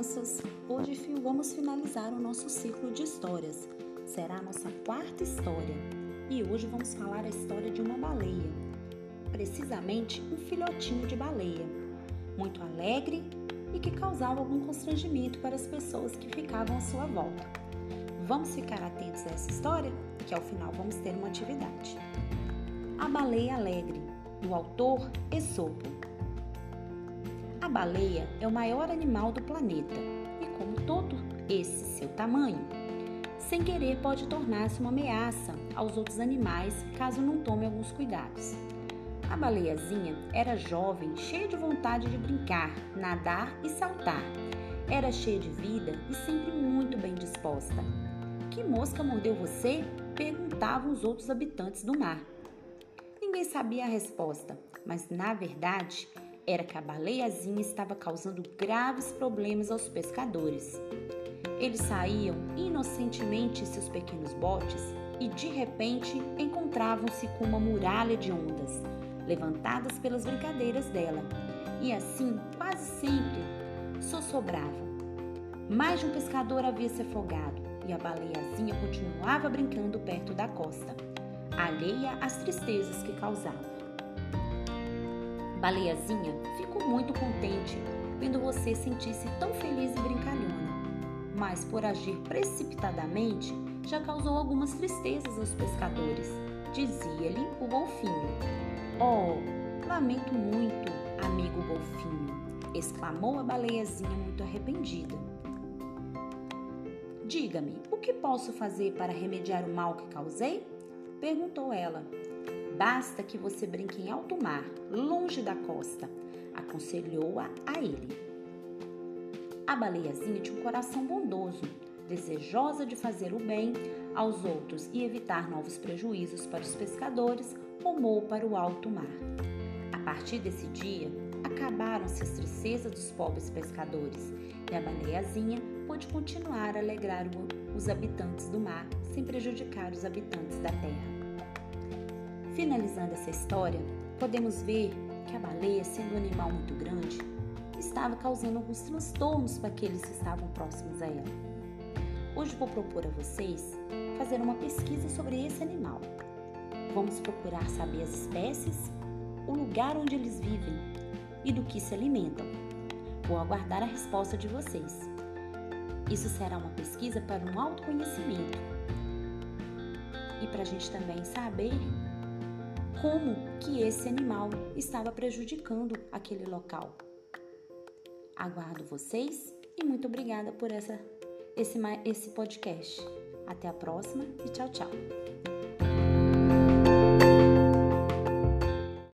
crianças! Hoje vamos finalizar o nosso ciclo de histórias. Será a nossa quarta história e hoje vamos falar a história de uma baleia, precisamente um filhotinho de baleia, muito alegre e que causava algum constrangimento para as pessoas que ficavam à sua volta. Vamos ficar atentos a essa história, que ao final vamos ter uma atividade. A Baleia Alegre, do autor Esopo. Baleia é o maior animal do planeta e, como todo esse seu tamanho, sem querer pode tornar-se uma ameaça aos outros animais caso não tome alguns cuidados. A baleiazinha era jovem, cheia de vontade de brincar, nadar e saltar. Era cheia de vida e sempre muito bem disposta. Que mosca mordeu você? perguntavam os outros habitantes do mar. Ninguém sabia a resposta, mas na verdade era que a baleiazinha estava causando graves problemas aos pescadores. Eles saíam inocentemente em seus pequenos botes e de repente encontravam-se com uma muralha de ondas, levantadas pelas brincadeiras dela, e assim quase sempre só sobravam. Mais de um pescador havia se afogado e a baleiazinha continuava brincando perto da costa, alheia às tristezas que causava. Baleiazinha ficou muito contente vendo você sentir-se tão feliz e brincalhona, mas por agir precipitadamente já causou algumas tristezas aos pescadores. Dizia-lhe o golfinho. Oh, lamento muito, amigo golfinho, exclamou a baleiazinha muito arrependida. Diga-me, o que posso fazer para remediar o mal que causei? perguntou ela. Basta que você brinque em alto mar, longe da costa, aconselhou-a a ele. A baleiazinha tinha um coração bondoso, desejosa de fazer o bem aos outros e evitar novos prejuízos para os pescadores, rumou para o alto mar. A partir desse dia, acabaram-se as tristezas dos pobres pescadores e a baleiazinha pôde continuar a alegrar os habitantes do mar sem prejudicar os habitantes da terra. Finalizando essa história, podemos ver que a baleia, sendo um animal muito grande, estava causando alguns transtornos para aqueles que estavam próximos a ela. Hoje vou propor a vocês fazer uma pesquisa sobre esse animal. Vamos procurar saber as espécies, o lugar onde eles vivem e do que se alimentam. Vou aguardar a resposta de vocês. Isso será uma pesquisa para um autoconhecimento e para a gente também saber como que esse animal estava prejudicando aquele local. Aguardo vocês e muito obrigada por essa, esse, esse podcast. Até a próxima e tchau, tchau.